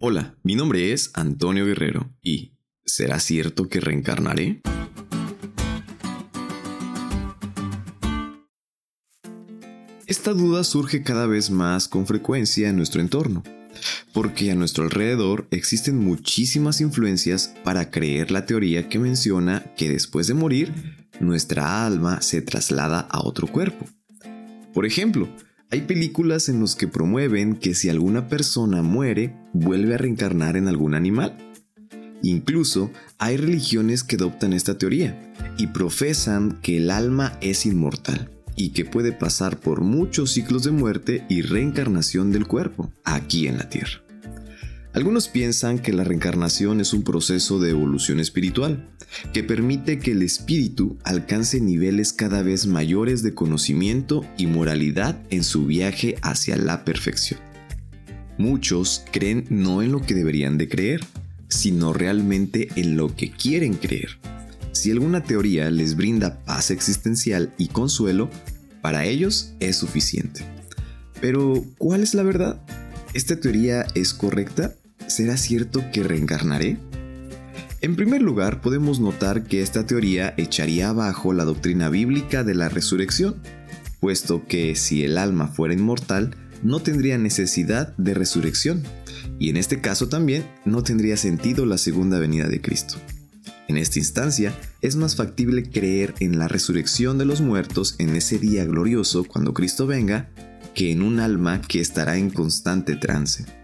Hola, mi nombre es Antonio Guerrero y ¿será cierto que reencarnaré? Esta duda surge cada vez más con frecuencia en nuestro entorno, porque a nuestro alrededor existen muchísimas influencias para creer la teoría que menciona que después de morir, nuestra alma se traslada a otro cuerpo. Por ejemplo, hay películas en las que promueven que si alguna persona muere, vuelve a reencarnar en algún animal. Incluso hay religiones que adoptan esta teoría y profesan que el alma es inmortal y que puede pasar por muchos ciclos de muerte y reencarnación del cuerpo aquí en la Tierra. Algunos piensan que la reencarnación es un proceso de evolución espiritual, que permite que el espíritu alcance niveles cada vez mayores de conocimiento y moralidad en su viaje hacia la perfección. Muchos creen no en lo que deberían de creer, sino realmente en lo que quieren creer. Si alguna teoría les brinda paz existencial y consuelo, para ellos es suficiente. Pero, ¿cuál es la verdad? ¿Esta teoría es correcta? ¿Será cierto que reencarnaré? En primer lugar, podemos notar que esta teoría echaría abajo la doctrina bíblica de la resurrección, puesto que si el alma fuera inmortal, no tendría necesidad de resurrección, y en este caso también no tendría sentido la segunda venida de Cristo. En esta instancia, es más factible creer en la resurrección de los muertos en ese día glorioso cuando Cristo venga, que en un alma que estará en constante trance.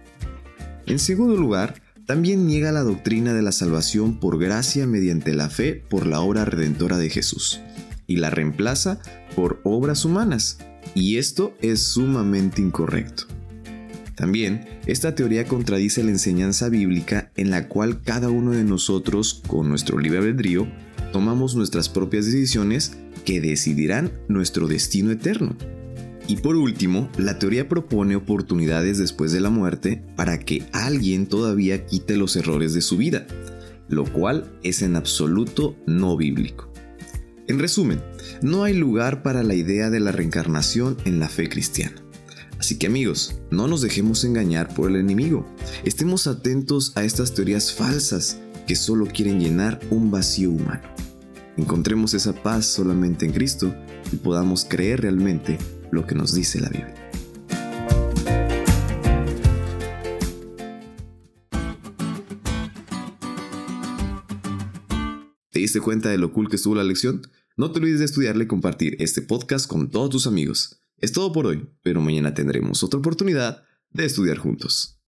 En segundo lugar, también niega la doctrina de la salvación por gracia mediante la fe por la obra redentora de Jesús, y la reemplaza por obras humanas, y esto es sumamente incorrecto. También, esta teoría contradice la enseñanza bíblica en la cual cada uno de nosotros, con nuestro libre albedrío, tomamos nuestras propias decisiones que decidirán nuestro destino eterno. Y por último, la teoría propone oportunidades después de la muerte para que alguien todavía quite los errores de su vida, lo cual es en absoluto no bíblico. En resumen, no hay lugar para la idea de la reencarnación en la fe cristiana. Así que amigos, no nos dejemos engañar por el enemigo. Estemos atentos a estas teorías falsas que solo quieren llenar un vacío humano. Encontremos esa paz solamente en Cristo y podamos creer realmente lo que nos dice la Biblia. ¿Te diste cuenta de lo cool que estuvo la lección? No te olvides de estudiarle y compartir este podcast con todos tus amigos. Es todo por hoy, pero mañana tendremos otra oportunidad de estudiar juntos.